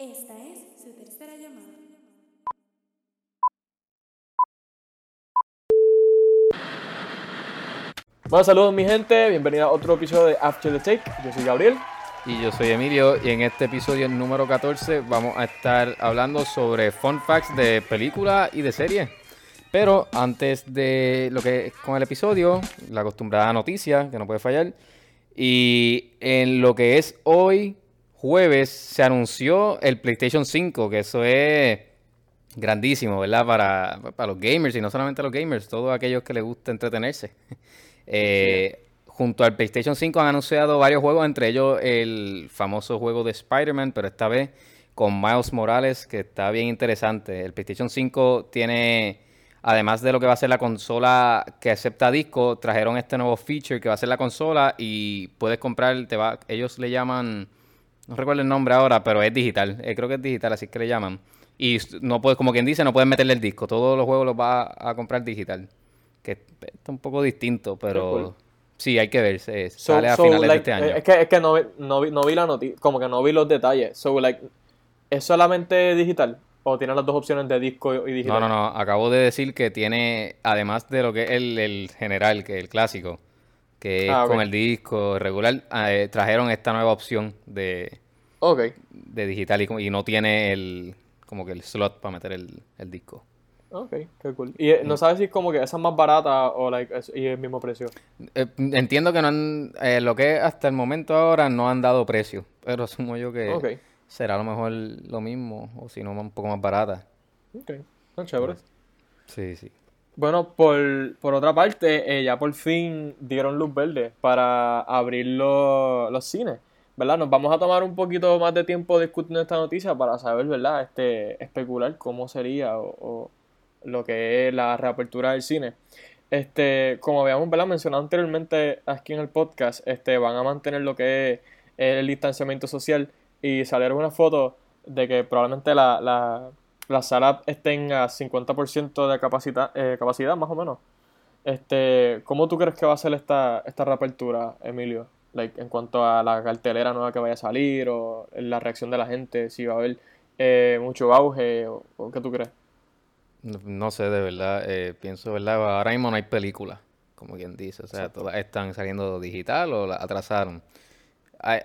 Esta es su tercera llamada. Bueno, saludos mi gente, bienvenido a otro episodio de After the Take. Yo soy Gabriel. Y yo soy Emilio y en este episodio número 14 vamos a estar hablando sobre fun facts de películas y de series. Pero antes de lo que con el episodio, la acostumbrada noticia que no puede fallar. Y en lo que es hoy, jueves, se anunció el PlayStation 5, que eso es grandísimo, ¿verdad? Para, para los gamers y no solamente los gamers, todos aquellos que les gusta entretenerse. Eh, junto al PlayStation 5 han anunciado varios juegos, entre ellos el famoso juego de Spider-Man, pero esta vez con Miles Morales, que está bien interesante. El PlayStation 5 tiene, además de lo que va a ser la consola que acepta disco, trajeron este nuevo feature que va a ser la consola y puedes comprar, te va, ellos le llaman, no recuerdo el nombre ahora, pero es digital, eh, creo que es digital, así que le llaman. Y no puedes, como quien dice, no puedes meterle el disco, todos los juegos los vas a comprar digital que está un poco distinto, pero sí, hay que ver, se, So- sale a so, finales de like, este año. eh, Es que, es que no, vi- no, vi, no vi la noticia, como que no vi los detalles. So, like, ¿es solamente digital? ¿O tiene las dos opciones de disco y No, digital? no, no, acabo de decir que tiene, además de lo que es el, el general, que es el clásico, que es Ah, ok. con el disco regular, eh, trajeron esta nueva opción de, Ok. de digital y, como- y no tiene el como que el slot para meter el, el disco. Ok, qué cool. Y eh, no sabes si es como que esa es más barata o like, es, y el mismo precio. Eh, entiendo que no han, eh, lo que hasta el momento ahora no han dado precio, pero asumo yo que será a lo mejor lo mismo, o si no un poco más barata. Ok, son chéveres. Sí, sí. Bueno, por, por otra parte, eh, ya por fin dieron luz verde para abrir lo- los cines, ¿verdad? Nos vamos a tomar un poquito más de tiempo discutiendo esta noticia para saber, ¿verdad? Este, especular cómo sería o, lo que es la reapertura del cine. Este, como habíamos, ¿verdad? mencionado anteriormente aquí en el podcast, este, van a mantener lo que es el distanciamiento social y salieron una foto de que probablemente la, la, las salas estén a 50% de capacidad, eh, capacidad, más o menos. Este, ¿cómo tú crees que va a ser esta, esta reapertura, Emilio? Like, en cuanto a la cartelera nueva que vaya a salir o la reacción de la gente, si va a haber eh, mucho auge o, o qué tú crees. No, no sé, de verdad, eh, pienso, ¿verdad? Ahora mismo no hay película, como quien dice, o sea, todas están saliendo digital o la atrasaron. Ay,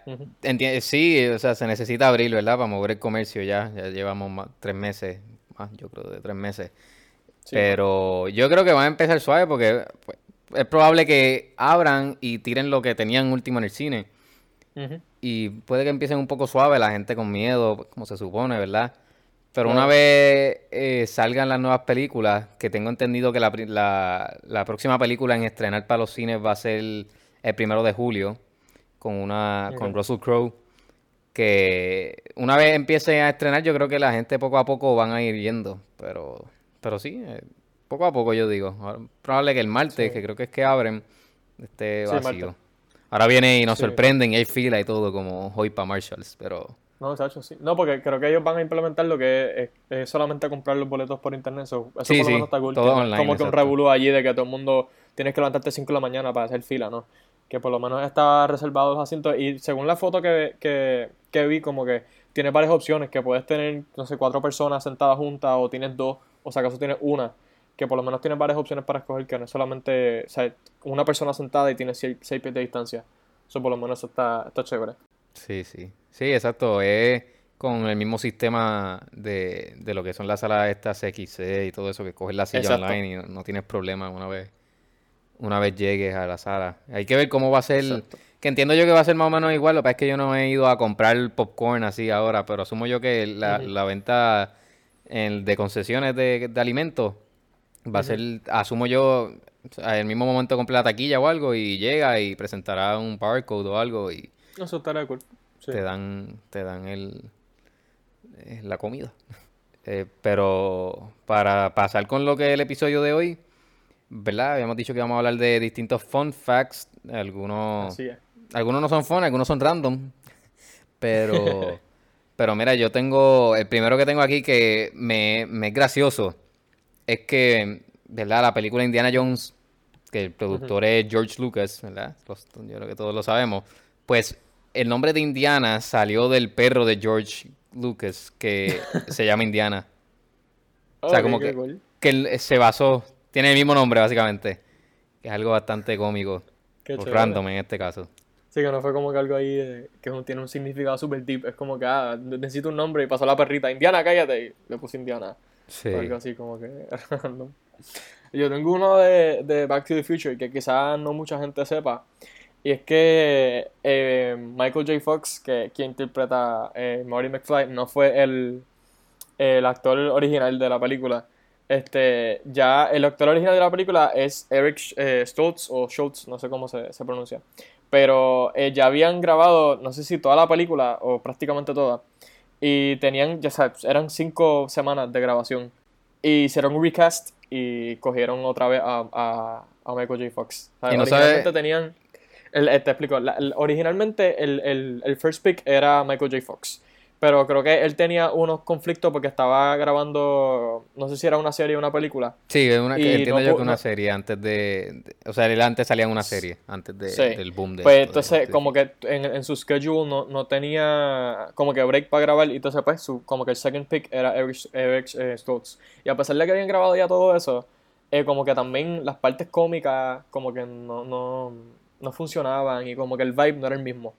sí, o sea, se necesita abrir, ¿verdad? Para mover el comercio ya, ya llevamos más- tres meses, más, yo creo, de tres meses. Sí, Pero yo creo que van a empezar suave porque pues, es probable que abran y tiren lo que tenían último en el cine. Y puede que empiecen un poco suave, la gente con miedo, como se supone, ¿verdad? Pero una vez eh, salgan las nuevas películas, que tengo entendido que la, la- la próxima película en estrenar para los cines va a ser el primero de julio, con una con. Russell Crowe, que una vez empiecen a estrenar, yo creo que la gente poco a poco van a ir yendo, pero, pero sí, eh, poco a poco yo digo. Probable que el martes, Sí. que creo que es que abren, esté vacío. Ahora viene y nos Sí. sorprenden y hay fila y todo como hoy para Marshalls, pero No, Sacho, sí. No, porque creo que ellos van a implementar lo que es, es solamente comprar los boletos por internet. so, eso Sí, por lo menos está cool. todo que online, como que un revolú allí de que todo el mundo tienes que levantarte 5 de la mañana para hacer fila, ¿no? Que por lo menos está reservado los asientos. Y según la foto que, que, que vi, como que tiene varias opciones. Que puedes tener, no sé, cuatro personas sentadas juntas o tienes dos, o si acaso tienes una. Que por lo menos tienes varias opciones para escoger, que no es solamente, o sea, una persona sentada y tienes 6 pies de distancia. Eso por lo menos eso está, está chévere. sí, sí. Sí, exacto, es con el mismo sistema de, de lo que son las salas estas XC y todo eso, que coges la silla Exacto. online y no, no tienes problema una vez, una vez llegues a la sala. Hay que ver cómo va a ser, Exacto. que entiendo yo que va a ser más o menos igual, lo que pasa es que yo no he ido a comprar popcorn así ahora, pero asumo yo que la, la venta en- de concesiones de, de alimentos va a ser, asumo yo, el mismo momento compré la taquilla o algo y llega y presentará un barcode o algo y Eso estaría cool. Sí. te dan, te dan el, eh, la comida. Eh, pero para pasar con lo que es el episodio de hoy, ¿verdad? Habíamos dicho que íbamos a hablar de distintos fun facts. Algunos, algunos no son fun, algunos son random. Pero, pero mira, yo tengo, el primero que tengo aquí que me, me es gracioso, es que, ¿verdad? La película Indiana Jones, que el productor es George Lucas, ¿verdad? Los- yo creo que todos lo sabemos. Pues el nombre de Indiana salió del perro de George Lucas que se llama Indiana. O sea, como que, cool. que él se basó, tiene el mismo nombre básicamente. Que es algo bastante cómico. Qué o random en este caso. Sí, que no fue como que algo ahí eh, que tiene un significado super deep. Es como que, ah, necesito un nombre y pasó la perrita. Indiana, cállate. Y le puse Indiana. Algo así como que. Yo tengo uno de, de Back to the Future que quizás no mucha gente sepa. Y es que eh, Michael J. Fox, que quien interpreta eh, Marty McFly, no fue el, el actor original de la película. Este, ya el actor original de la película es Eric eh, Stoltz o Schultz, no sé cómo se, se pronuncia. Pero eh, ya habían grabado, no sé si toda la película o prácticamente toda. Y tenían, ya sabes, eran cinco semanas de grabación. Y hicieron un recast y cogieron otra vez a, a, a Michael J. Fox. Y no originalmente sabe- tenían. el- eh, te explico. la- el- originalmente el, el, el first pick era Michael J. Fox. Pero creo que él tenía unos conflictos porque estaba grabando. No sé si era una serie o una película. Sí, una, que entiendo no yo que una no- serie antes de, de- O sea, él antes salía en una serie, antes de, Sí. del boom de Pues esto, entonces, como que en, en su schedule no, no tenía como que break para grabar. Y entonces, pues, su, como que el second pick era Eric, Eric eh, Stoltz. Y a pesar de que habían grabado ya todo eso, eh, como que también las partes cómicas, como que no, no, no funcionaban. Y como que el vibe no era el mismo.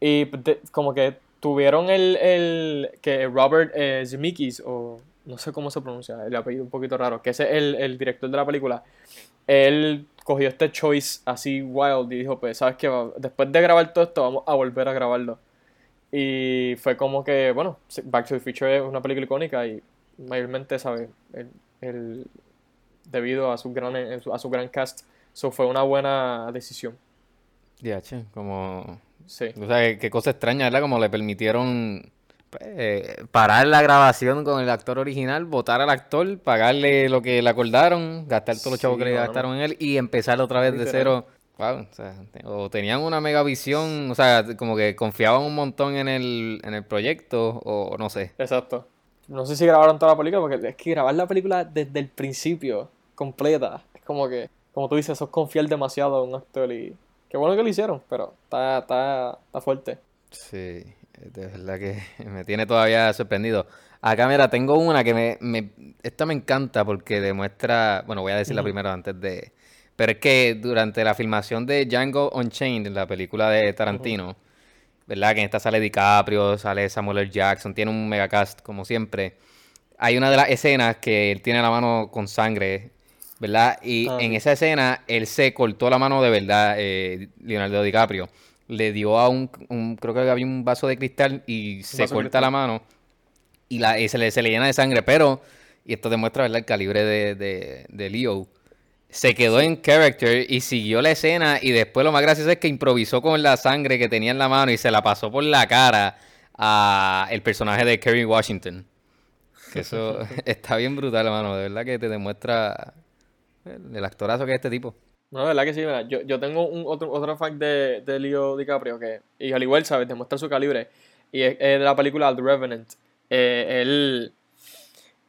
Y de- como que tuvieron el, el que Robert eh, Zemeckis, o no sé cómo se pronuncia, el apellido un poquito raro, que es el, el director de la película. Él cogió este choice así wild y dijo, pues, ¿sabes qué? Después de grabar todo esto, vamos a volver a grabarlo. Y fue como que, bueno, Back to the Future es una película icónica y mayormente, ¿sabes? El, el- debido a su gran, a su gran cast, eso fue una buena decisión. DH, como... Sí. O sea, qué- qué cosa extraña, ¿verdad? Como le permitieron eh, parar la grabación con el actor original, votar al actor, pagarle lo que le acordaron, gastar todos los chavos Sí, que le gastaron en él y empezar otra vez de cero. Wow, o, sea, te- o tenían una mega visión, o sea, como que confiaban un montón en el, en el proyecto, o no sé. Exacto. No sé si grabaron toda la película, porque es que grabar la película desde el principio, completa, es como que, como tú dices, eso es confiar demasiado en un actor y... Qué bueno que lo hicieron, pero está, está, está fuerte. Sí, de verdad que me tiene todavía sorprendido. Acá, mira, tengo una que me, me- esta me encanta porque demuestra, bueno, voy a decirla Ujú. primero antes de, pero es que durante la filmación de Django Unchained, la película de Tarantino, ¿verdad? Que en esta sale DiCaprio, sale Samuel L. Jackson, tiene un megacast como siempre. Hay una de las escenas que él tiene la mano con sangre, ¿verdad? Y Ah, en sí. esa escena él se cortó la mano de verdad, eh, Leonardo DiCaprio. Le dio a un, un- creo que había un vaso de cristal y se corta la mano y, la, y se, le, se le llena de sangre, pero, y esto demuestra, ¿verdad? El calibre de, de, de Leo. Se quedó en character y siguió la escena y después lo más gracioso es que improvisó con la sangre que tenía en la mano y se la pasó por la cara a el personaje de Kerry Washington. Que eso está bien brutal, hermano. De verdad que te demuestra el, actorazo que es este tipo. No, de verdad que sí, mira, yo, yo tengo un otro, otro fact de, de Leo DiCaprio que, y al igual, ¿sabes? Demuestra su calibre. Y es, de la película The Revenant. Eh, él,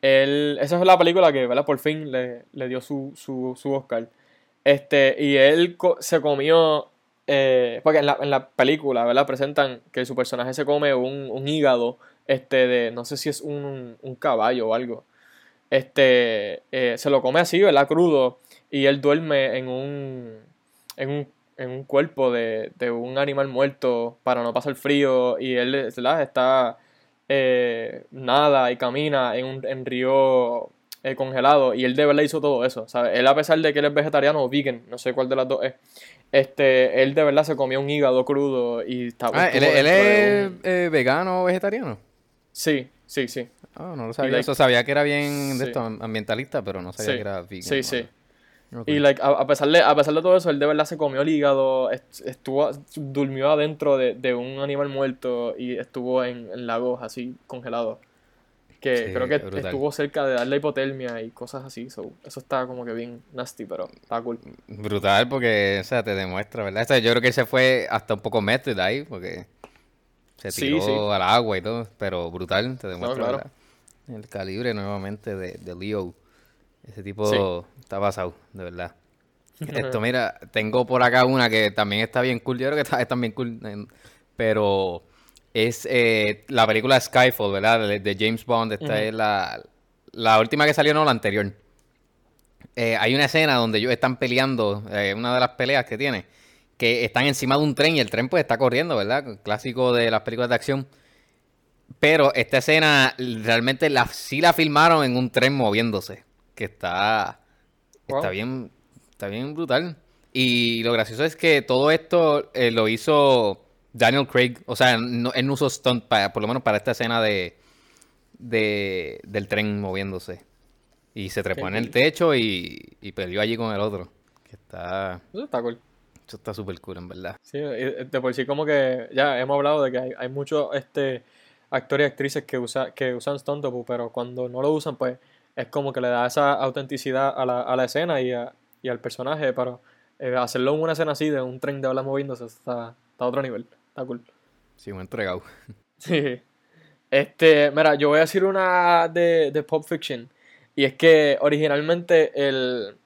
él, esa es la película que, ¿verdad? Por fin le, le dio su, su, su Oscar. Este, y él se comió, eh, porque en la, en la película, ¿verdad? Presentan que su personaje se come un, un hígado, este, de, no sé si es un, un caballo o algo. Este, eh, se lo come así, ¿verdad? Crudo. Y él duerme en un, en un, en un cuerpo de, de un animal muerto para no pasar frío. Y él, ¿verdad? Está, eh, nada y camina en un en río eh, congelado. Y él de verdad hizo todo eso, ¿sabes? Él a pesar de que él es vegetariano o vegan, no sé cuál de las dos es. Este, él de verdad se comió un hígado crudo y estaba... Ah, él, es un- vegano o vegetariano. Sí, sí, sí. Ah, no lo sabía. like- Eso sabía que era bien de Sí. esto, ambientalista, pero no sabía Sí, que era vegan. sí, sí. mano. Ok. Y like, a, a pesar de, a pesar de todo eso, él de verdad se comió el hígado, est- estuvo, durmió adentro de, de un animal muerto y estuvo en, en lagos así congelados. Que Sí, creo que brutal. estuvo cerca de darle hipotermia y cosas así. so, eso está como que bien nasty, pero está cool. Brutal porque, o sea, te demuestra, ¿verdad? O sea, yo creo que se fue hasta un poco method ahí porque se Sí, tiró sí. al agua y todo, pero brutal, te demuestra. El calibre nuevamente de, de Leo. Ese tipo Sí. está pasado, de verdad. Esto, mira, tengo por acá una que también está bien cool. Yo creo que está, está bien cool. Pero es eh, la película Skyfall, ¿verdad? De, de James Bond. Esta es la, la última que salió, no la anterior. Eh, hay una escena donde ellos están peleando, eh, una de las peleas que tiene, que están encima de un tren y el tren pues está corriendo, ¿verdad? Clásico de las películas de acción. Pero esta escena realmente la, sí la filmaron en un tren moviéndose, que está, está bien, está bien brutal. Y lo gracioso es que todo esto eh, lo hizo Daniel Craig, o sea, no- él no usó stunt para, por lo menos para esta escena de, de del tren moviéndose. Y se trepó en el techo y, y peleó allí con el otro. Que está, Eso está cool. Eso está súper cool, en verdad. Sí, y de por sí como que ya hemos hablado de que hay, hay muchos este, actores y actrices que, usa, que usan stunt double, pero cuando no lo usan, pues es como que le da esa autenticidad a la, a la escena y, a- y al personaje, pero eh, hacerlo en una escena así de un tren de olas moviéndose está, está a otro nivel, está cool. Sí, me he entregado. Sí. Este, mira, yo voy a decir una de, de Pulp Fiction. Y es que originalmente el,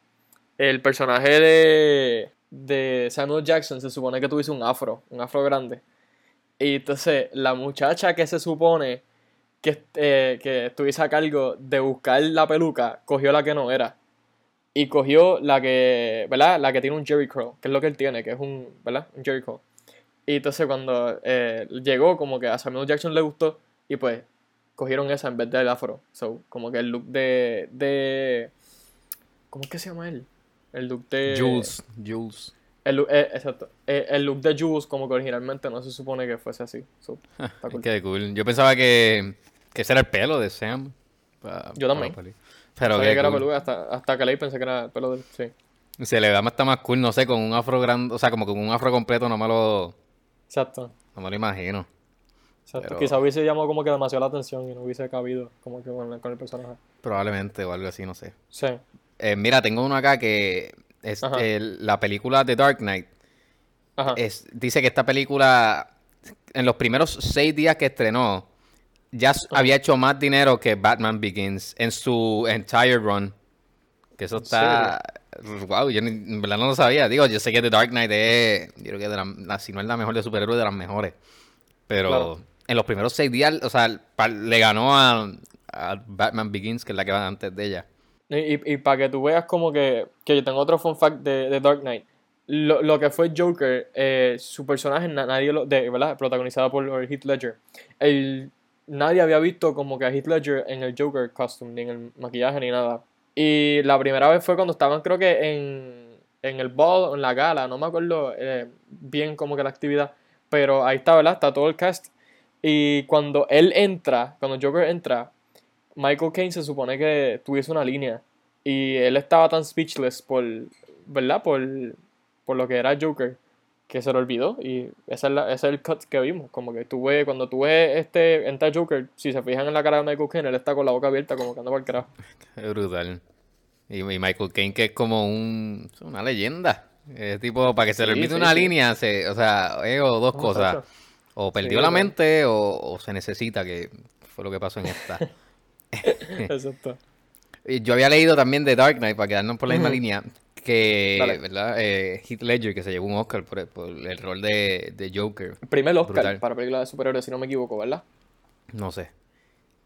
el personaje de, de Samuel Jackson se supone que tuviese un afro, un afro grande. Y entonces la muchacha que se supone que, eh, que estuviese a cargo de buscar la peluca, cogió la que no era. Y cogió la que, ¿verdad? La que tiene un Jerry Curl, que es lo que él tiene, que es un, ¿verdad? Un Jerry Curl. Y entonces cuando eh, llegó, como que a Samuel Jackson le gustó, y pues cogieron esa en vez del afro. So, como que el look de. de ¿Cómo es que se llama él? El look de. Jules, Jules. El, eh, exacto. Eh, el look de Jules, como que originalmente no se supone que fuese así. So, está cool. Qué cool. Yo pensaba que, que ese era el pelo de Sam. Yo también. para. Pero qué que era cool. peludo, hasta, hasta que leí pensé que era el pelo del. Sí. Se le da más, está más cool, no sé, con un afro grande, o sea, como con un afro completo no me lo, Exacto. no me lo imagino. exacto. Pero- Quizá hubiese llamado como que demasiado la atención y no hubiese cabido como que con, con el personaje. Probablemente o algo así, no sé. Sí. Eh, mira, tengo uno acá que es el- la película The Dark Knight. Ajá. Es, dice que esta película, en los primeros seis días que estrenó, ya había hecho más dinero que Batman Begins en su entire run. Que eso ¿En está. Wow, yo ni- en verdad no lo sabía. Digo, yo sé que The Dark Knight es. Yo creo que de la, la- si no es la mejor de superhéroes, de las mejores. Pero Claro. en los primeros seis días, o sea, le ganó a, a Batman Begins, que es la que va antes de ella. Y, y, para que tú veas como que, que yo tengo otro fun fact de, de Dark Knight. Lo, lo que fue Joker, eh, su personaje, na- nadie lo, de, ¿verdad? Protagonizado por Heath Ledger. El, nadie había visto como que a Heath Ledger en el Joker costume, ni en el maquillaje, ni nada. Y la primera vez fue cuando estaban, creo que en, en el ball, en la gala, no me acuerdo eh, bien como que la actividad. Pero ahí está, ¿verdad? Está todo el cast. Y cuando él entra, cuando Joker entra, Michael Caine se supone que tuviese una línea y él estaba tan speechless por, ¿verdad? Por, por lo que era Joker que se lo olvidó y ese es, la- ese es el cut que vimos, como que tú ves, cuando tú ves este, entra Joker, si se fijan en la cara de Michael Caine, él está con la boca abierta como que anda por el carajo. Qué brutal. Y, y Michael Caine, que es como un, una leyenda. Es tipo, para que se le olvide sí, una sí. línea, se, o sea, es o dos No, cosas. O perdió la mente o, o se necesita, que fue lo que pasó en esta. Exacto. Yo había leído también de Dark Knight, para quedarnos por la misma línea, que. ¿verdad? Eh, Heath Ledger, que se llevó un Oscar por, por el rol de, de Joker. Primer Oscar Brutal. para película de superhéroes, si no me equivoco, ¿verdad? No sé.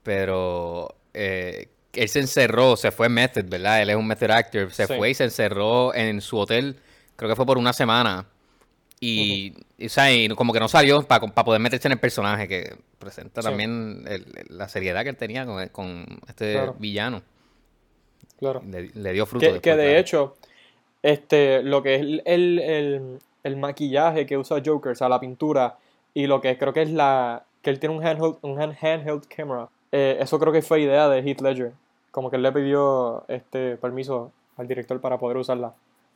Pero eh, él se encerró, se fue method, ¿verdad? Él es un method actor. Se Sí. fue y se encerró en su hotel, creo que fue por una semana. Y, y, o sea, y como que no salió para poder meterse en el personaje, que presenta Sí. también el- la seriedad que él tenía con, con este Claro. villano. Claro. Le, le dio fruto. Que, después, que de claro. hecho, este, lo que es el, el, el- el maquillaje que usa Joker, o sea, la pintura, y lo que creo que es la. que él tiene un handheld, un hand- handheld camera. eh, eso creo que fue idea de Heath Ledger. Como que él le pidió este permiso al director para poder usarla.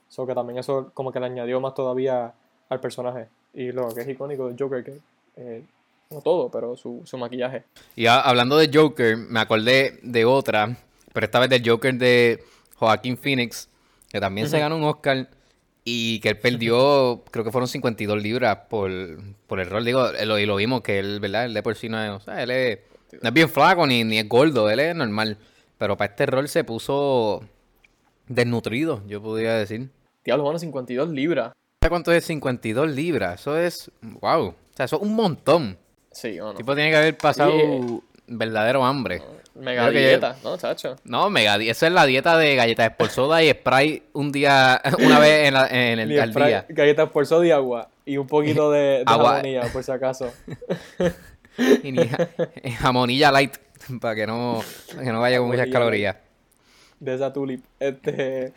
So que también eso como que le añadió más todavía al personaje. Y lo que es icónico de Joker, que eh, no todo, pero su, su maquillaje. Y a- hablando de Joker, me acordé de otra, pero esta vez del Joker de Joaquín Phoenix, que también se ganó un Oscar y que él perdió, creo que fueron 52 libras por, por el rol. Digo, eh, lo, y lo vimos que él, ¿verdad? Él de por sí no es, o sea, él es, no es bien flaco ni, ni es gordo, él es normal. Pero para este rol se puso desnutrido, yo podría decir. Diablo, bueno, 52 libras. ¿Sabes cuánto es 52 libras? Eso es, wow. O sea, eso es un montón. Sí, o no. tipo tiene que haber pasado Sí. verdadero hambre. Mega creo yo- dieta, ¿no, chacho? No, mega, di- esa es la dieta de galletas por soda y spray un día, una vez en, la- en el al spray, día. Galletas por soda y agua. Y un poquito de, de Agua. jamonilla, por si acaso. Y ni ja- jamonilla light, para que no, para que no vaya con muchas calorías. de esa tulip. Este.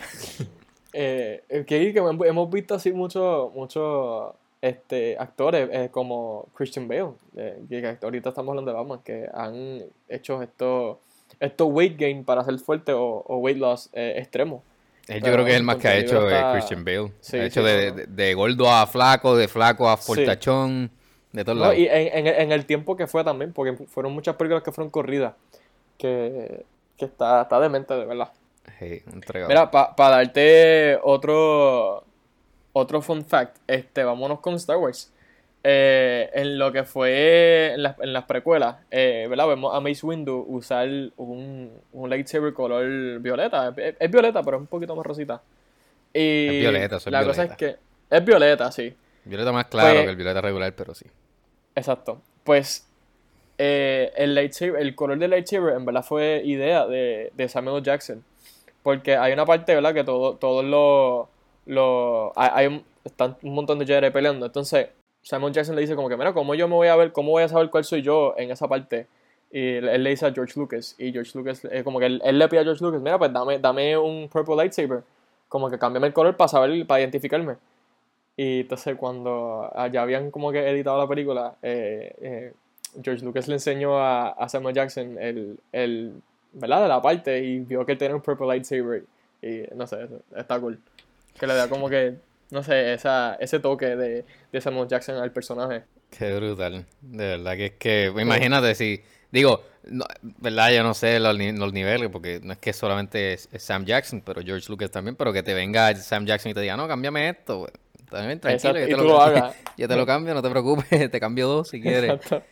Eh, que, que hemos visto así muchos muchos este, actores eh, como Christian Bale, eh, que ahorita estamos hablando de Batman, que han hecho estos estos weight gain para ser fuerte o, o weight loss eh, extremo. Yo creo que es el más que ha hecho está- Christian Bale. Sí, ha hecho sí, de, de- de gordo a flaco, de flaco a Sí. fortachón, de todos No, lados. y en, en, en el tiempo que fue también, porque fueron muchas películas que fueron corridas, que, que está, está demente, de verdad. Sí, entregado. Mira, para darte otro otro fun fact, este, vámonos con Star Wars. Eh, en lo que fue en las, en las precuelas, eh, ¿verdad? Vemos a Mace Windu usar un, un lightsaber color violeta. Es, es violeta, pero es un poquito más rosita. Y Es violeta, eso es la cosa es que es violeta, sí. Violeta más claro Pues- que el violeta regular, pero sí. Exacto. Pues eh, el lightsaber, el color del lightsaber en verdad fue idea de, de Samuel. Jackson. Porque hay una parte, ¿verdad? Que todo, todos los. los- hay, hay un, están un montón de Jedi peleando. Entonces, Samuel Jackson le dice como que, mira, ¿cómo yo me voy a ver? ¿Cómo voy a saber cuál soy yo en esa parte? Y él, él le dice a George Lucas. Y George Lucas, eh, como que él, él le pide a George Lucas, mira, pues dame, dame un purple lightsaber. Como que cámbiame el color para saber, para identificarme. Y entonces cuando ah, ya habían como que editado la película, eh, eh, George Lucas le enseñó a, a Samuel Jackson el, el, ¿verdad? De la parte y vio que él tenía un purple lightsaber. Y no sé, está cool. Que le da como que, no sé, esa, ese toque de, de Samuel Jackson al personaje. Qué brutal. De verdad que es que, imagínate si, digo, no, verdad, yo no sé los, los niveles, porque no es que solamente es, es Sam Jackson, pero George Lucas también, pero que te venga Sam Jackson y te diga, no, cámbiame esto. También tranquilo, yo te, lo, lo hagas. yo te lo cambio, no te preocupes, te cambio dos si quieres. Exacto.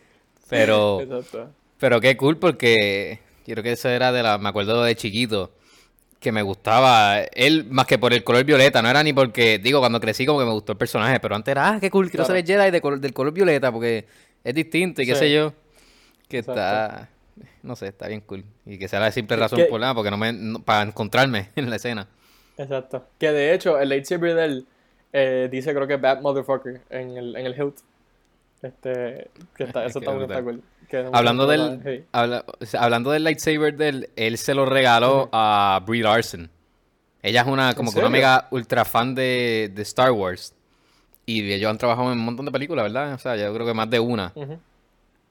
Pero, Exacto. pero qué cool porque creo que eso era de la, me acuerdo de chiquito, que me gustaba él más que por el color violeta, no era ni porque, digo, cuando crecí como que me gustó el personaje, pero antes era, ah, qué cool, quiero Claro. ser Jedi de color- del color violeta porque es distinto y qué Sí. sé yo, que Exacto. está, no sé, está bien cool. Y que sea la simple razón que- por nada, porque no me, no- para encontrarme en la escena. Exacto. Que de hecho, el lightsaber de él eh, dice, creo que Bad Motherfucker en el, en el hilt. Este, que está, eso está brutal. cool. Hablando del, habla- hablando del lightsaber de él, se lo regaló a Brie Larson. Ella es una, como que una mega ultra fan de, de Star Wars. Y ellos han trabajado en un montón de películas, ¿verdad? O sea, yo creo que más de una.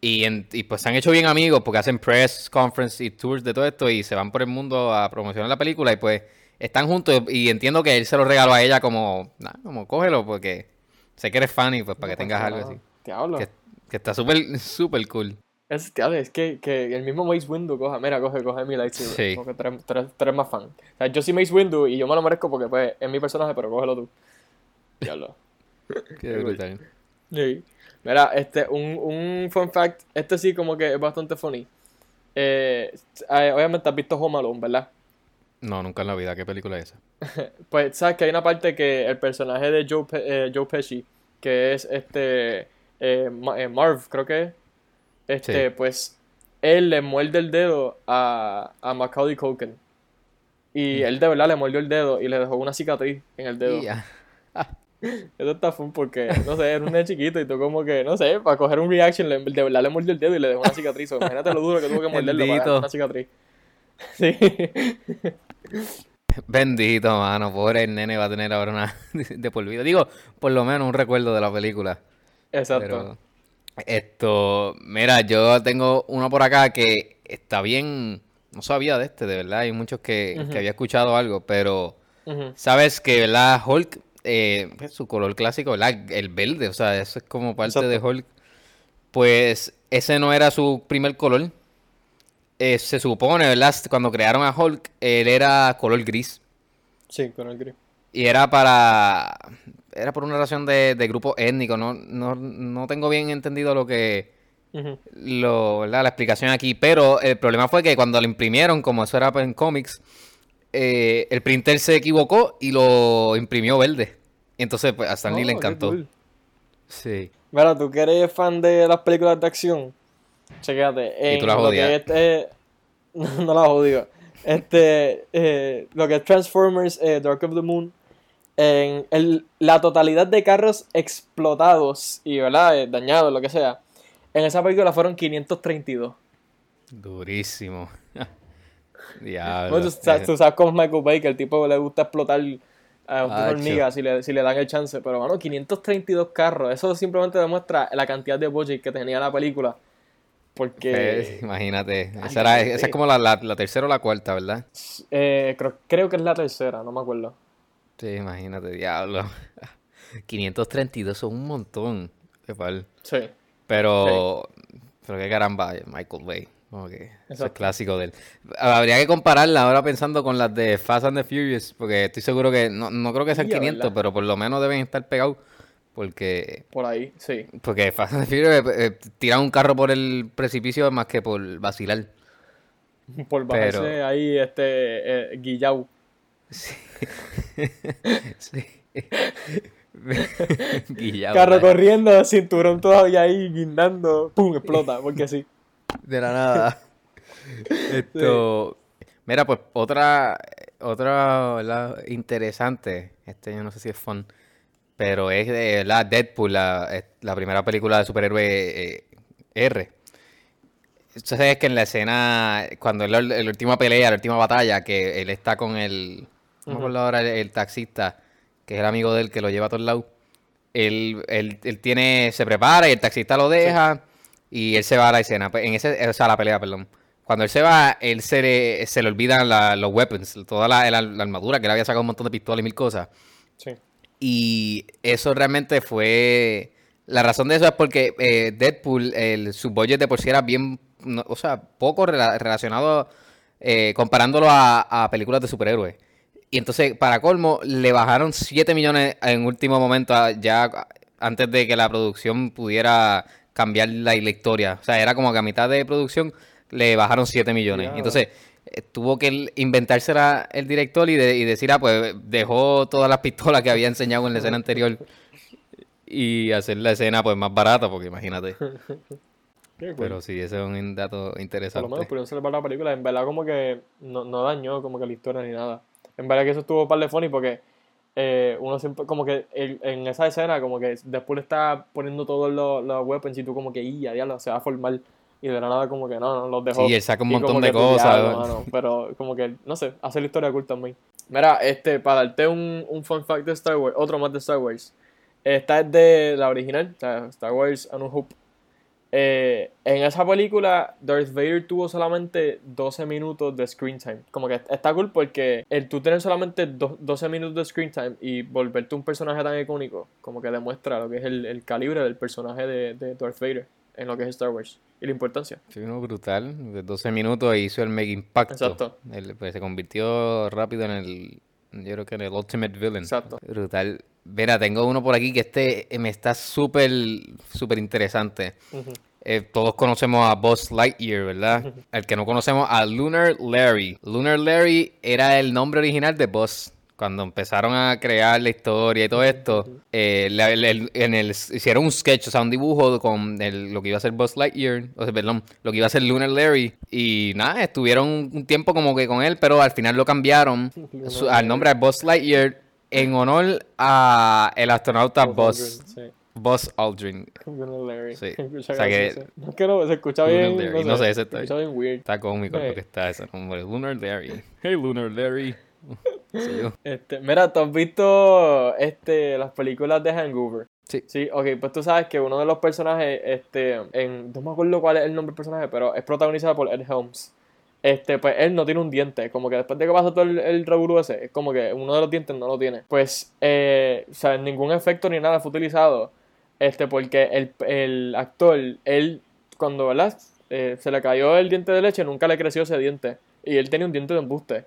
Y, en- y pues se han hecho bien amigos porque hacen press, conference y tours de todo esto y se van por el mundo a promocionar la película y pues están juntos y entiendo que él se lo regaló a ella como, como cógelo porque sé que eres fan y pues para que No tengas algo así. Que está súper, súper cool. Es, es que, que el mismo Mace Windu coja, mira, coge, coge mi lightsaber. Sí. Porque tú eres, tú eres- tú eres más fan. O sea, yo soy Mace Windu y yo me lo merezco porque pues es mi personaje, pero cógelo tú. Diablo. Qué brutal. Sí. Mira, este, un, un fun fact, este sí como que es bastante funny. Eh, eh, obviamente has visto Home Alone, ¿verdad? No, nunca en la vida. ¿Qué película es esa? Pues sabes que hay una parte que el personaje de Joe, Pe- eh, Joe Pesci, que es este eh, eh, Marv, creo que es, este, Sí. pues él le muerde el dedo a, a Macaulay Culkin. Y él de verdad le mordió el dedo y le dejó una cicatriz en el dedo. Y ya. Eso está fun porque, no sé, era un nene chiquito y tú como que, no sé, para coger un reaction, le- de verdad le mordió el dedo y le dejó una cicatriz. O Imagínate lo duro que tuvo que morderlo para dejar Bendito. una cicatriz. Sí. Bendito, mano. Pobre el nene va a tener ahora una de por vida. Digo, por lo menos un recuerdo de la película. Exacto. Pero esto, mira, yo tengo uno por acá que está bien. No sabía de este, de verdad. Hay muchos que, que había escuchado algo, pero sabes que, ¿verdad? Hulk, eh, pues, su color clásico, ¿verdad? El verde, o sea, eso es como parte de. Hulk. Pues ese no era su primer color. Eh, se supone, ¿verdad? Cuando crearon a Hulk, él era color gris. Sí, el gris. Y era para. Era por una razón de, de grupo étnico. No, no, no tengo bien entendido lo que. Lo. La explicación aquí. Pero el problema fue que cuando lo imprimieron, como eso era en cómics, eh, el printer se equivocó y lo imprimió verde. Y entonces, pues, a Stan Lee le Oh, encantó. cool. Sí. Mira, tú que eres fan de las películas de acción, chequéate. Y tú las odias. que es, eh, no, no las odio. Este, eh, lo que es Transformers, eh, Dark of the Moon, en el- la totalidad de carros explotados y, ¿verdad? Eh, dañados, lo que sea. En esa película fueron 532. Durísimo. Diablo. Bueno, tú, sabes, Eh, tú sabes cómo es Michael Bay, que el tipo le gusta explotar a una Acho. hormiga si le, si le dan el chance. Pero bueno, 532 carros. Eso simplemente demuestra la cantidad de budget que tenía la película. Porque eh, imagínate. Ay, Esa, era- cállate. esa es como la, la- la tercera o la cuarta, ¿verdad? eh, creo, creo que es la tercera, no me acuerdo. Sí, imagínate, diablo. 532 son un montón. Qué pal. Sí. Pero, pero qué caramba, Michael Bay. Que eso es clásico de él. Habría que compararla ahora pensando con las de Fast and the Furious, porque estoy seguro que, no, no creo que sean Ya, 500, ¿verdad? pero por lo menos deben estar pegados. Porque, Por ahí, sí. porque Fast and the Furious eh, eh, tiran un carro por el precipicio más que por vacilar. Por bajarse Pero- ahí este eh, Guillau. Sí. Carro corriendo, cinturón todavía ahí guindando. ¡Pum! Explota, porque sí. De la nada. Esto. Mira, pues otra. Otra, ¿verdad? Interesante. Este yo no sé si es fun. Pero es de la Deadpool, la, primera película de superhéroe eh, R. Entonces es que en la escena, cuando es la, la última pelea, la última batalla, que él está con el. No me acuerdo ahora, el, el taxista, que es el amigo de él que lo lleva a todos lados. Él, él, él tiene, se prepara y el taxista lo deja y él se va a la escena. Pues, En ese, o sea, a la pelea, perdón. Cuando él se va, él se le, se le olvidan la- los weapons, toda la, la- la armadura, que él había sacado un montón de pistolas y mil cosas. Sí. Y eso realmente fue. La razón de eso es porque eh, Deadpool, el, su budget de por sí era bien. no- o sea, poco rela- relacionado. eh, comparándolo a, a películas de superhéroes. Y entonces, para colmo, le bajaron 7 millones en último momento, ya antes de que la producción pudiera cambiar la, historia. O sea, era como que a mitad de producción le bajaron 7 millones. Entonces, eh, tuvo que inventársela el director y, de- y decir, ah, pues dejó todas las pistolas que había enseñado en la escena anterior y hacer la escena pues más barata, porque imagínate. Cool. Pero sí, ese es un dato Por lo interesante. menos pudieron salvar la película. En verdad, como que no, no dañó como que la historia ni nada. En verdad que eso estuvo par de funny porque eh, uno siempre, como que el- en esa escena, como que después le está poniendo todos los, los weapons y tú como que, y ya, diablo, se va a formar. Y de la nada, como que no, no los dejó. Sí, él saca un montón de cosas. pero como que, no sé, hace la historia cool también. Mira, este, para darte un, un fun fact de Star Wars, otro más de Star Wars. Esta es de la original, o sea, Star Wars A New Hope. Eh, en esa película, Darth Vader tuvo solamente 12 minutos de screen time. Como que está cool porque el tú tener solamente do- 12 minutos de screen time y volverte un personaje tan icónico, como que demuestra lo que es el, el calibre del personaje de, de Darth Vader en lo que es Star Wars y la importancia. Sí, uno brutal. De 12 minutos hizo el mega impacto. Exacto. Pues, se convirtió rápido en el. Yo creo que en el Ultimate Villain. Exacto. Brutal. Mira, tengo uno por aquí que este eh, me está súper, súper interesante. Eh, todos conocemos a Buzz Lightyear, ¿verdad? El que no conocemos a Lunar Larry. Lunar Larry era el nombre original de Buzz. Cuando empezaron a crear la historia y todo esto, eh, la- en el, hicieron un sketch, o sea, un dibujo con el- lo que iba a ser Buzz Lightyear, o sea, perdón, lo que iba a ser Lunar Larry. Y nada, estuvieron un tiempo como que con él, pero al final lo cambiaron su- al nombre de Buzz Lightyear en honor a el astronauta Buzz, Aldrin, Buzz Aldrin. sí. Sí. O sea que- gracioso. No es que no, se escucha Lunar bien. Larry, no sé, ese se está- bien weird. Está cómico Sí. lo que está ese nombre. Lunar Larry. Hey, Lunar Larry. Sí. Este, mira, ¿tú has visto este, las películas de Hangover? Sí. Sí, ok, pues tú sabes que uno de los personajes, este, en, no me acuerdo cuál es el nombre del personaje, pero es protagonizado por Ed Helms. Este, pues él no tiene un diente, como que después de que pasa todo el, el ese, es como que uno de los dientes no lo tiene. Pues, eh, o sea, ningún efecto ni nada fue utilizado, este, porque el, el actor, él, cuando, ¿verdad? Eh, se le cayó el diente de leche, nunca le creció ese diente, y él tenía un diente de embuste.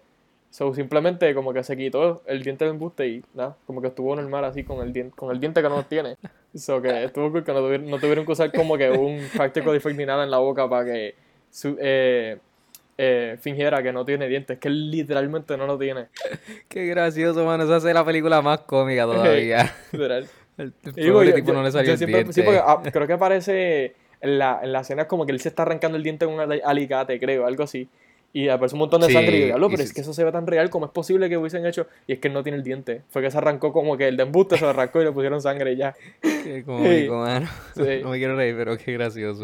So, simplemente como que se quitó el diente de embuste y nada, como que estuvo normal así con el diente, con el diente que no tiene. So que estuvo cool que no tuvieron, no tuvieron que usar como que un practical effect ni nada en la boca para que su- eh, eh, fingiera que no tiene dientes, que él literalmente no lo tiene. Qué gracioso, mano. Eso hace la película más cómica todavía. Literal. El Digo, pobre yo- tipo yo- no le salió el siempre- diente. Sí, porque ah, creo que aparece en la, en la escena como que él se está arrancando el diente con un ali- alicate, creo, algo así. Y aparece un montón de Sí, sangre y y pero sí- es que eso se ve tan real, ¿cómo es posible que hubiesen hecho? Y es que él no tiene el diente. Fue que se arrancó como que el de embuste se lo arrancó y le pusieron sangre y ya. Qué cómico, mano. No me quiero reír, pero qué gracioso.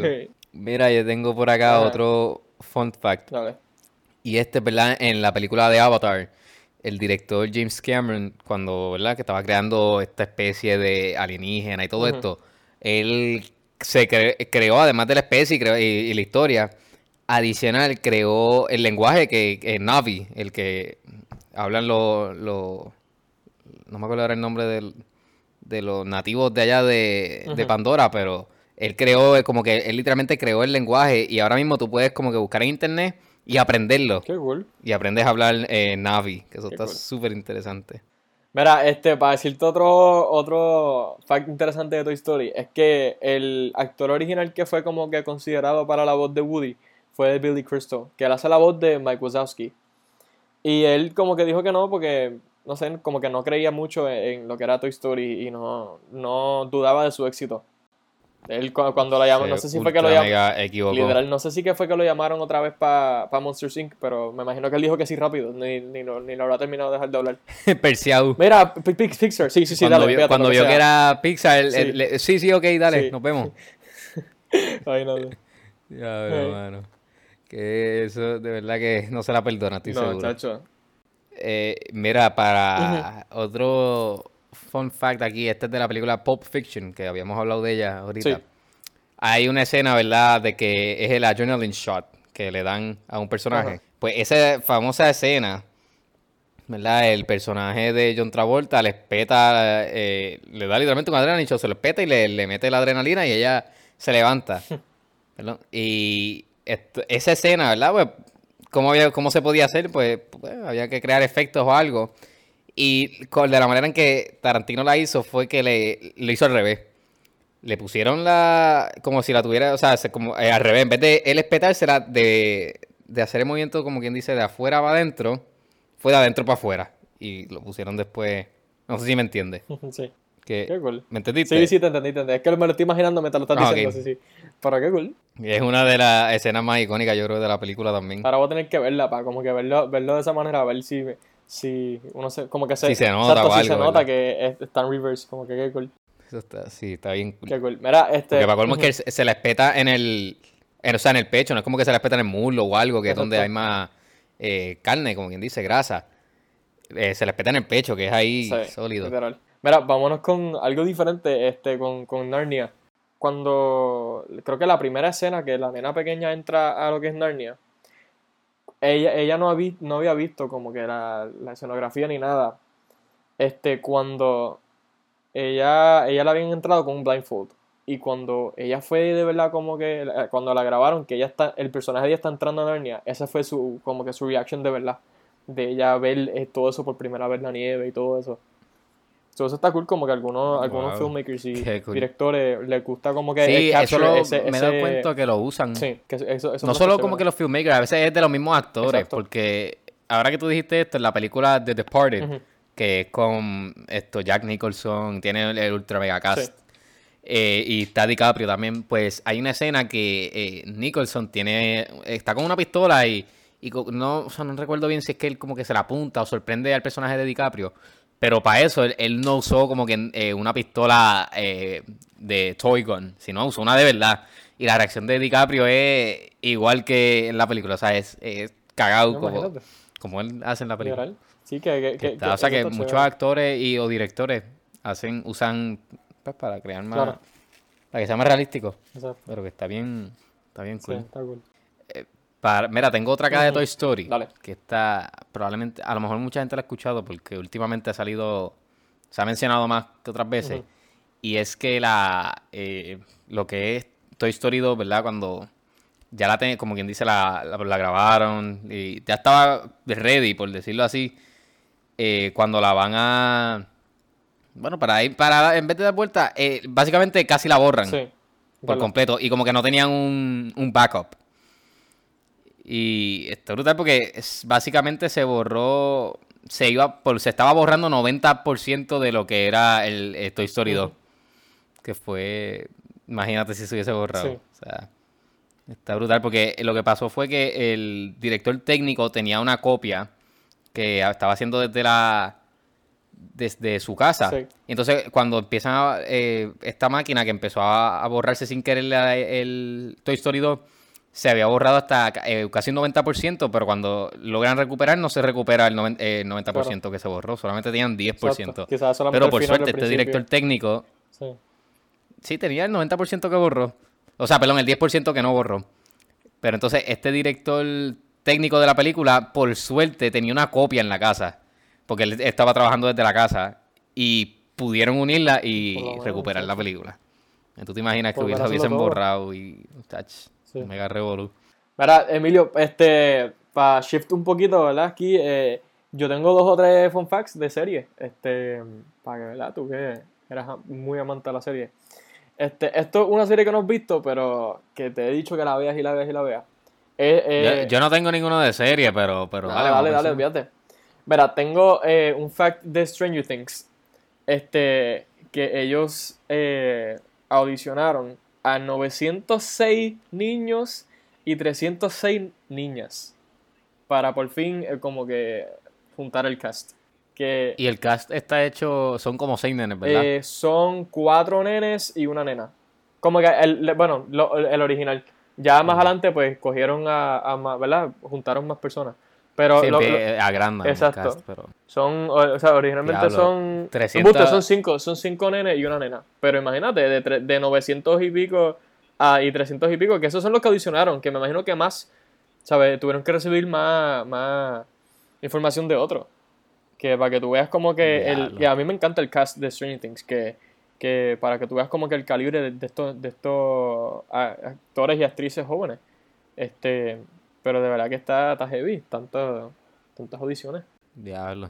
Mira, yo tengo por acá Ajá. otro fun fact. Dale. Y este, ¿verdad? En la película de Avatar, el director James Cameron, cuando, ¿verdad? Que estaba creando esta especie de alienígena y todo esto, él se cre- creó, además de la especie y, creó- y- y la historia, adicional, creó el lenguaje que, que Navi, el que hablan los... los- no me acuerdo ahora el nombre del- de los nativos de allá de. Pandora, pero él creó, eh, como que él literalmente creó el lenguaje y ahora mismo tú puedes como que buscar en internet y aprenderlo. Qué cool. Y aprendes a hablar eh, Navi, que eso Qué está cool. súper interesante. Mira, este, para decirte otro, otro fact interesante de Toy Story, es que el actor original que fue como que considerado para la voz de Woody fue Billy Crystal, que él hace la voz de Mike Wazowski. Y él como que dijo que no, porque, no sé, como que no creía mucho en, en lo que era Toy Story y no, no dudaba de su éxito. Él cu- cuando lo llamaron, no sé si fue que lo llamaron. Literal, no sé si que fue que lo llamaron otra vez para Monsters Inc., pero me imagino que él dijo que sí rápido, ni, ni, lo, ni lo habrá terminado de dejar de hablar. Perseau. Mira, Pi- Pi- Pixar, sí, sí, sí, cuando dale, vio, cuando vio que era Pixar, Sí. sí, sí, ok, dale, Sí. nos vemos. Ay, no, no. Ya, pero, Hey. mano. Que eso de verdad que no se la perdona, estoy No, seguro. chacho. Eh, mira, para otro fun fact aquí, este es de la película Pulp Fiction, que habíamos hablado de ella ahorita. Sí. Hay una escena, ¿verdad?, de que es el adrenaline shot que le dan a un personaje. Ajá. Pues esa famosa escena, ¿verdad? El personaje de John Travolta les peta, eh, le da literalmente un adrenaline shot, se lo peta y le, le mete la adrenalina y ella se levanta. ¿verdad? Y esto- esa escena, ¿verdad? Pues, ¿cómo, había, ¿cómo se podía hacer? Pues, pues, había que crear efectos o algo. Y con, de la manera en que Tarantino la hizo fue que le, lo hizo al revés. Le pusieron la. como si la tuviera. O sea, se- como, eh, al revés. En vez de él espetársela de, de hacer el movimiento, como quien dice, de afuera para adentro, fue de adentro para afuera. Y lo pusieron después. No sé si me entiendes. Sí, Que, qué cool. ¿Me entendiste? Sí, sí, te entendí, te entendí. Es que me lo estoy imaginando mientras lo estás Ah, diciendo, ok. sí, sí. Pero qué cool. Y es una de las escenas más icónicas, yo creo, de la película también. Ahora voy a tener que verla para como que verlo, verlo de esa manera, a ver si, si uno se, como que se, Si se nota exacto, o si algo, se nota que es- está en reverse, como que qué cool. Eso está, sí, está bien cool. Qué cool. Mira, este. Porque para colmo es que se la espeta en el, en, o sea, en el pecho, no es como que se la espeta en el muslo o algo, que es donde hay más eh, carne, como quien dice, grasa. Eh, se la espeta en el pecho, que es ahí Sí, sólido. literal. Mira, vámonos con algo diferente, este, con, con Narnia. Cuando, creo que la primera escena que la nena pequeña entra a lo que es Narnia, ella, ella no, habí- no había visto como que la, la escenografía ni nada. Este, cuando ella, ella la habían entrado con un blindfold. Y cuando ella fue de verdad como que, eh, cuando la grabaron, que ella está, el personaje de ella está entrando a Narnia, esa fue su, como que su reaction de verdad. De ella ver eh, todo eso por primera vez, la nieve y todo eso. So, eso está cool, como que algunos, algunos Wow. filmmakers y cool. directores les gusta como que Sí, eso lo, ese- me he dado ese- cuenta que lo usan. Sí, que eso, eso no solo como que los filmmakers, a veces es de los mismos actores, Exacto. porque ahora que tú dijiste esto, en la película The Departed, que es con esto Jack Nicholson, tiene el, ultra mega cast, Sí. eh, y está DiCaprio también, pues hay una escena que eh, Nicholson tiene, está con una pistola y, y no, o sea, no recuerdo bien si es que él como que se la apunta o sorprende al personaje de DiCaprio, pero para eso él, él no usó como que eh, una pistola eh, de toy gun, sino usó una de verdad. Y la reacción de DiCaprio es igual que en la película, o sea, es, es cagado No, como, como él hace en la película. Sí, que, que, que- Está- que o sea que muchos chévere. actores y o directores hacen usan pues para crear más Claro. para que sea más realístico Exacto. pero que está bien está bien Sí, cool está cool. Para- mira tengo otra acá de. Toy Story Dale. que está probablemente a lo mejor mucha gente la ha escuchado porque últimamente ha salido se ha mencionado más que otras veces y es que la eh, lo que es Toy Story 2 verdad cuando ya la ten- como quien dice la, la, la grabaron y ya estaba ready por decirlo así eh, cuando la van a bueno para ir para en vez de dar vuelta eh, básicamente casi la borran Sí. por completo y como que no tenían un, un backup y está brutal porque es- básicamente se borró se iba por, se estaba borrando 90% de lo que era el, el Toy Story 2. Que fue, imagínate si se hubiese borrado. Sí. O sea, está brutal porque lo que pasó fue que el director técnico tenía una copia que estaba haciendo desde la desde su casa. Sí. Y entonces cuando empiezan a- eh, esta máquina que empezó a, a borrarse sin querer la- el Toy Story 2 se había borrado hasta eh, casi un 90%, pero cuando logran recuperar no se recupera el, noven- eh, el 90% que se borró, solamente tenían 10%. Exacto. Quizás solamente Pero por suerte este director técnico Sí. Sí, tenía el 90% que borró. O sea, perdón, el 10% que no borró. Pero entonces, este director técnico de la película, por suerte, tenía una copia en la casa. Porque él estaba trabajando desde la casa. Y pudieron unirla y recuperar la película. ¿Tú te imaginas que hubiesen borrado y. Tach, Sí. Mega revolú. Mira, Emilio, este, para shift un poquito, ¿verdad? Aquí, eh, yo tengo dos o tres fun facts de serie, este, para que, ¿verdad? Tú que eras muy amante de la serie. Este, esto es una serie que no has visto, pero que te he dicho que la veas y la veas y la veas. Eh, eh, yo, yo no tengo ninguno de serie, pero, pero Dale, dale, dale, dale, olvídate. Verá, tengo eh, un fact de Stranger Things. Este, que ellos audicionaron a 906 niños y 306 niñas. Para por fin, eh, como que juntar el cast. Que Y el cast está hecho. Son como seis nenes, ¿verdad? eh, son cuatro nenes y una nena. Como que, el, bueno, lo- el original. Ya más adelante, pues cogieron a, a más, ¿verdad? Juntaron más personas. Pero Sí, lo- lo- agrandan Exacto. cast, pero... son, o sea, originalmente Diablo, son. 300 Embuste, son cinco, son cinco nenes y una nena. Pero imagínate, de, tre- de 900 y pico a, y 300 y pico, que esos son los que audicionaron, que me imagino que más, ¿sabes? Tuvieron que recibir más, más información de otros. Que para que tú veas como que. El, y a mí me encanta el cast de Stranger Things, que, que para que tú veas como que el calibre de, de estos, de estos a- actores y actrices jóvenes. Este. Pero de verdad que está, está heavy, tanto, tantas audiciones. Diablo.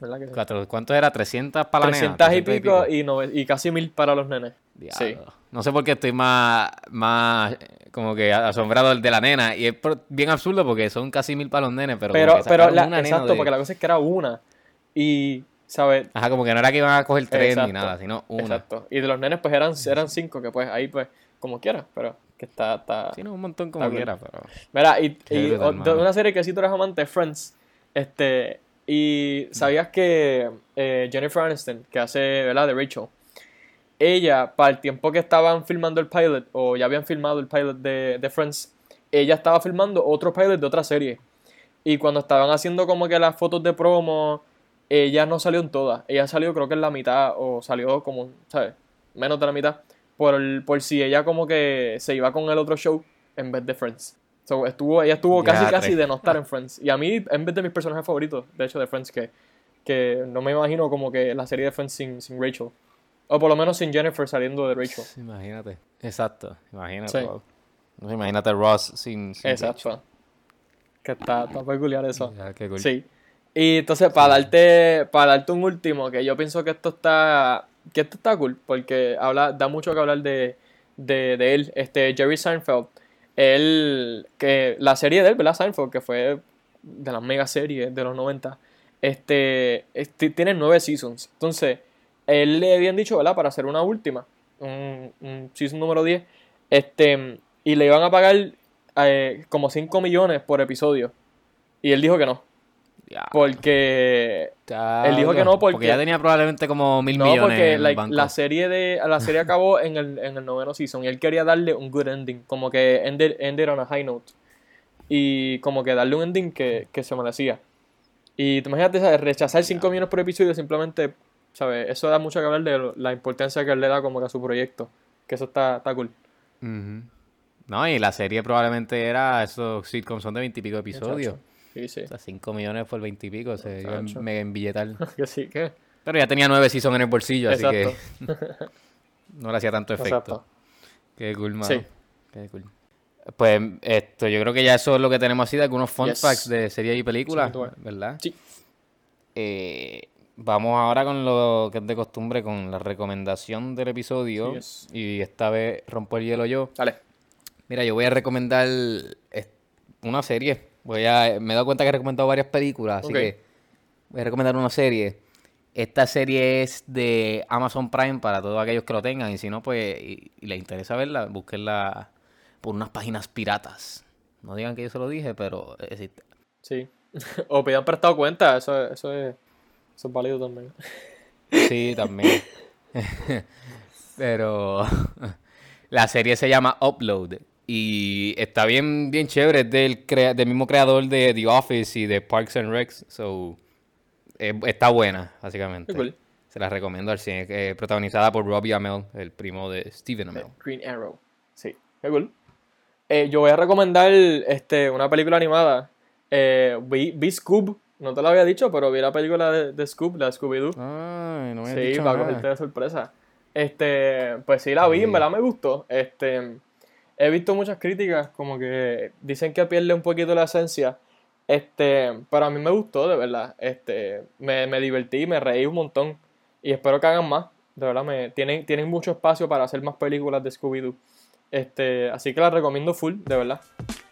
¿Verdad que sí? Cuatro- ¿Cuánto era? ¿300 para la nena? 300 y 300 pico y, nove- y casi mil para los nenes. Diablo. Sí. No sé por qué estoy más, más como que asombrado del de la nena. Y es bien absurdo porque son casi mil para los nenes, pero, Pero, pero la- una exacto, de- porque la cosa es que era una. Y, ¿sabes? Ajá, como que no era que iban a coger tres ni nada, sino una. Exacto. Y de los nenes, pues eran, eran cinco, que pues ahí, pues, como quieras, pero que está. está... Sí, no, un montón como quiera, pero... Mira, y, y o- de una serie que sí tú eres amante, Friends. Este. Y sabías que eh, Jennifer Aniston, que hace, ¿verdad? De Rachel. Ella, para el tiempo que estaban filmando el pilot, o ya habían filmado el pilot de, de Friends, ella estaba filmando otro pilot de otra serie. Y cuando estaban haciendo como que las fotos de promo, ella no salió en todas. Ella salió creo que en la mitad, o salió como, ¿sabes? Menos de la mitad. Por, el- por si ella como que se iba con el otro show en vez de Friends. So, estuvo, ella estuvo casi casi de no estar en Friends. Y a mí, en vez de mis personajes favoritos, de hecho, de Friends, que, que no me imagino como que la serie de Friends sin, sin Rachel. O por lo menos sin Jennifer saliendo de Rachel. Imagínate. Exacto, imagínate. Sí. wow. Imagínate Ross sin... sin Exacto. Que está, está peculiar eso. Rachel. Ya, qué cool. Sí. Y entonces, para darte, para darte un último, que yo pienso que esto está, que esto está cool, porque habla, da mucho que hablar de, de, de él, este Jerry Seinfeld. Él, que la serie de él, ¿verdad? Seinfeld, que fue de las mega series de los 90, este, este, tiene nueve seasons. Entonces, él le habían dicho, ¿verdad? Para hacer una última, un, season número 10, este, y le iban a pagar eh, como 5 millones por episodio. Y él dijo que no. Porque él dijo que no porque- ya tenía probablemente como mil no, millones porque en el like, banco. la serie de la serie acabó en el, en el noveno season y él quería darle un good ending, como que ended, ended on a high note y como que darle un ending que, que se merecía. Y te imagínate ¿sabes? rechazar 5 millones por episodio simplemente, ¿sabes? Eso da mucho que hablar de la importancia que él le da como que a su proyecto, que eso está, está cool. No, y la serie probablemente era esos sitcoms son de veintipico episodios. Sí, sí. O sea, 5 millones por veintipico, se iba Muchacho. en mega en billetal. que sí, que. Pero ya tenía nueve seasons en el bolsillo, así que no le hacía tanto efecto. Exacto. Qué cool, mano. Sí. Qué cool. Pues esto, yo creo que ya eso es lo que tenemos así de algunos fun Yes. facts de series y películas. ¿verdad? Sí. Eh, vamos ahora con lo que es de costumbre, con la recomendación del episodio. Yes. Y esta vez rompo el hielo yo. Dale. Mira, yo voy a recomendar es- una serie. Voy a, me he dado cuenta que he recomendado varias películas, así que voy a recomendar una serie. Esta serie es de Amazon Prime para todos aquellos que lo tengan. Y si no, pues, y, y les interesa verla, búsquenla por unas páginas piratas. No digan que yo se lo dije, pero existe. Sí. o pidan prestado cuenta, eso, eso, es, eso es válido también. Sí, también. Pero la serie se llama Upload. Y está bien, bien chévere. Es del, crea- del mismo creador de The Office y de Parks and Recs. So, eh, está buena, básicamente. Cool. Se la recomiendo al cine. eh, protagonizada por Robbie Amell, el primo de Steven Amell. Green Arrow. Sí, qué cool. Eh, yo voy a recomendar este, una película animada. Eh, vi, vi Scoob, no te lo había dicho, pero vi la película de, de Scoob, la Scooby-Doo. Ay, no me Sí, dicho para nada. cogerte de sorpresa. Este, pues sí la vi, en verdad me gustó. Este, he visto muchas críticas como que dicen que pierde un poquito la esencia. Este, pero a mí me gustó, de verdad. Este, me, me divertí, me reí un montón. Y espero que hagan más. De verdad, me, tienen, tienen mucho espacio para hacer más películas de Scooby-Doo. Este, así que la recomiendo full, de verdad.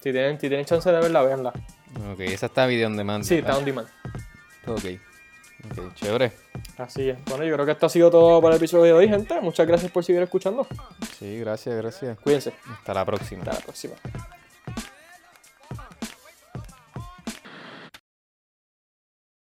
Si tienen, si tienen chance de verla, véanla. Ok, esa está video on demand. Sí, ¿verdad? está on demand. Ok. Ok, chévere. Así es. Bueno, yo creo que esto ha sido todo para el episodio de hoy, gente. Muchas gracias por seguir escuchando. Sí, gracias, gracias. Cuídense. Hasta la próxima. Hasta la próxima.